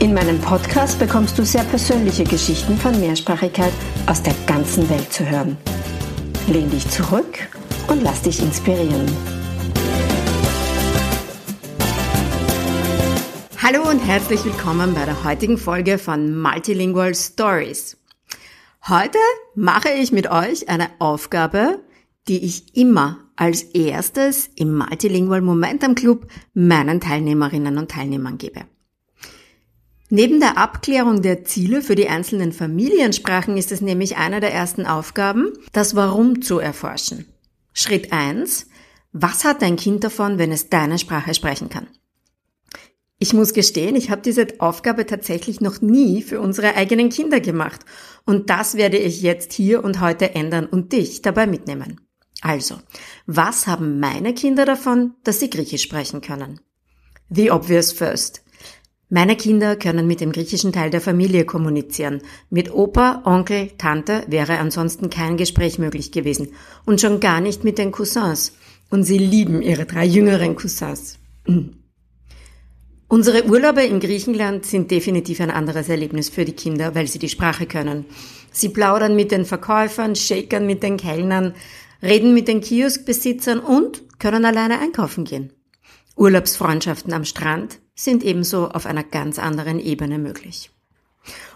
In meinem Podcast bekommst du sehr persönliche Geschichten von Mehrsprachigkeit aus der ganzen Welt zu hören. Lehn dich zurück und lass dich inspirieren. Hallo und herzlich willkommen bei der heutigen Folge von Multilingual Stories. Heute mache ich mit euch eine Aufgabe, die ich immer als erstes im Multilingual Momentum Club meinen Teilnehmerinnen und Teilnehmern gebe. Neben der Abklärung der Ziele für die einzelnen Familiensprachen ist es nämlich eine der ersten Aufgaben, das Warum zu erforschen. Schritt eins: Was hat dein Kind davon, wenn es deine Sprache sprechen kann? Ich muss gestehen, ich habe diese Aufgabe tatsächlich noch nie für unsere eigenen Kinder gemacht. Und das werde ich jetzt hier und heute ändern und dich dabei mitnehmen. Also, was haben meine Kinder davon, dass sie Griechisch sprechen können? The obvious first. Meine Kinder können mit dem griechischen Teil der Familie kommunizieren. Mit Opa, Onkel, Tante wäre ansonsten kein Gespräch möglich gewesen. Und schon gar nicht mit den Cousins. Und sie lieben ihre drei jüngeren Cousins. Unsere Urlaube in Griechenland sind definitiv ein anderes Erlebnis für die Kinder, weil sie die Sprache können. Sie plaudern mit den Verkäufern, shakern mit den Kellnern, reden mit den Kioskbesitzern und können alleine einkaufen gehen. Urlaubsfreundschaften am Strand sind ebenso auf einer ganz anderen Ebene möglich.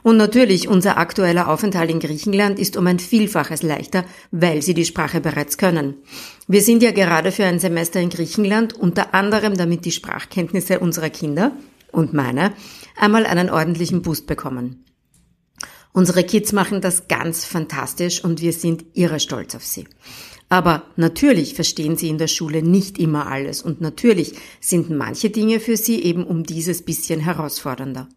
Und natürlich, unser aktueller Aufenthalt in Griechenland ist um ein Vielfaches leichter, weil sie die Sprache bereits können. Wir sind ja gerade für ein Semester in Griechenland, unter anderem damit die Sprachkenntnisse unserer Kinder und meine einmal einen ordentlichen Boost bekommen. Unsere Kids machen das ganz fantastisch und wir sind irre stolz auf sie. Aber natürlich verstehen sie in der Schule nicht immer alles und natürlich sind manche Dinge für sie eben um dieses bisschen herausfordernder.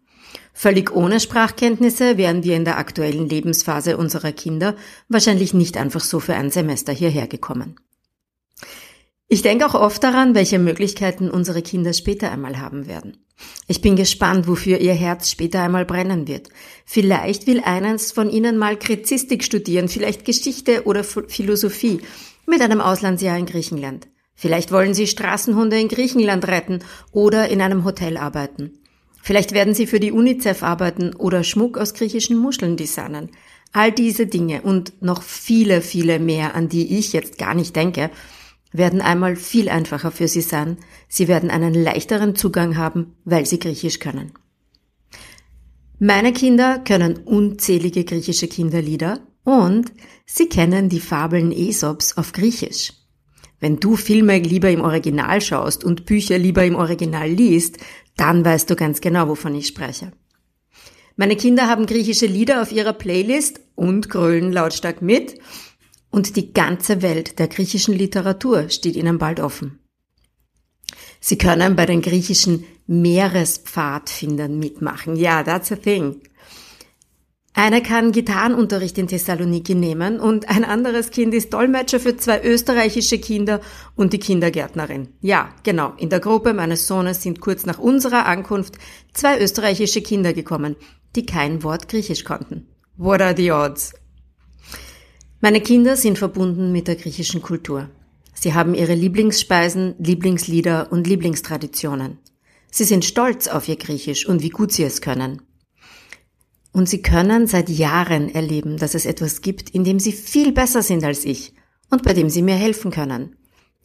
Völlig ohne Sprachkenntnisse wären wir in der aktuellen Lebensphase unserer Kinder wahrscheinlich nicht einfach so für ein Semester hierher gekommen. Ich denke auch oft daran, welche Möglichkeiten unsere Kinder später einmal haben werden. Ich bin gespannt, wofür ihr Herz später einmal brennen wird. Vielleicht will eines von ihnen mal Krizistik studieren, vielleicht Geschichte oder Philosophie mit einem Auslandsjahr in Griechenland. Vielleicht wollen sie Straßenhunde in Griechenland retten oder in einem Hotel arbeiten. Vielleicht werden sie für die UNICEF arbeiten oder Schmuck aus griechischen Muscheln designen. All diese Dinge und noch viele, viele mehr, an die ich jetzt gar nicht denke, werden einmal viel einfacher für sie sein. Sie werden einen leichteren Zugang haben, weil sie Griechisch können. Meine Kinder können unzählige griechische Kinderlieder und sie kennen die Fabeln Aesops auf Griechisch. Wenn du Filme lieber im Original schaust und Bücher lieber im Original liest, dann weißt du ganz genau, wovon ich spreche. Meine Kinder haben griechische Lieder auf ihrer Playlist und grölen lautstark mit und die ganze Welt der griechischen Literatur steht ihnen bald offen. Sie können bei den griechischen Meerespfadfindern mitmachen. Ja, that's a thing. Einer kann Gitarrenunterricht in Thessaloniki nehmen und ein anderes Kind ist Dolmetscher für zwei österreichische Kinder und die Kindergärtnerin. Ja, genau. In der Gruppe meines Sohnes sind kurz nach unserer Ankunft zwei österreichische Kinder gekommen, die kein Wort Griechisch konnten. What are the odds? Meine Kinder sind verbunden mit der griechischen Kultur. Sie haben ihre Lieblingsspeisen, Lieblingslieder und Lieblingstraditionen. Sie sind stolz auf ihr Griechisch und wie gut sie es können. Und sie können seit Jahren erleben, dass es etwas gibt, in dem sie viel besser sind als ich und bei dem sie mir helfen können.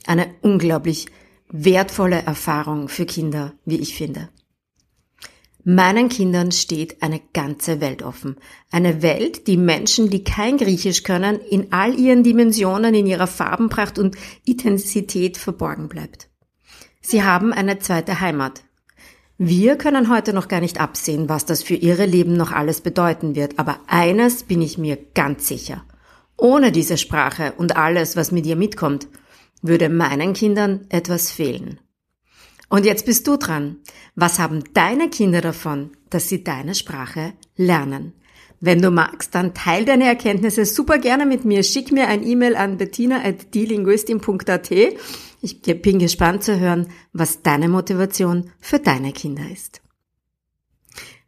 Eine unglaublich wertvolle Erfahrung für Kinder, wie ich finde. Meinen Kindern steht eine ganze Welt offen. Eine Welt, die Menschen, die kein Griechisch können, in all ihren Dimensionen, in ihrer Farbenpracht und Intensität verborgen bleibt. Sie haben eine zweite Heimat, wir können heute noch gar nicht absehen, was das für ihre Leben noch alles bedeuten wird, aber eines bin ich mir ganz sicher. Ohne diese Sprache und alles, was mit ihr mitkommt, würde meinen Kindern etwas fehlen. Und jetzt bist du dran. Was haben deine Kinder davon, dass sie deine Sprache lernen? Wenn du magst, dann teil deine Erkenntnisse super gerne mit mir. Schick mir ein E-Mail an bettina.dielinguistin.at. Ich bin gespannt zu hören, was deine Motivation für deine Kinder ist.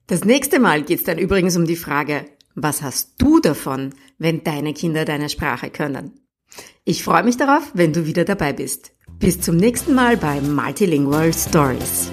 Das nächste Mal geht es dann übrigens um die Frage, was hast du davon, wenn deine Kinder deine Sprache können? Ich freue mich darauf, wenn du wieder dabei bist. Bis zum nächsten Mal bei Multilingual Stories.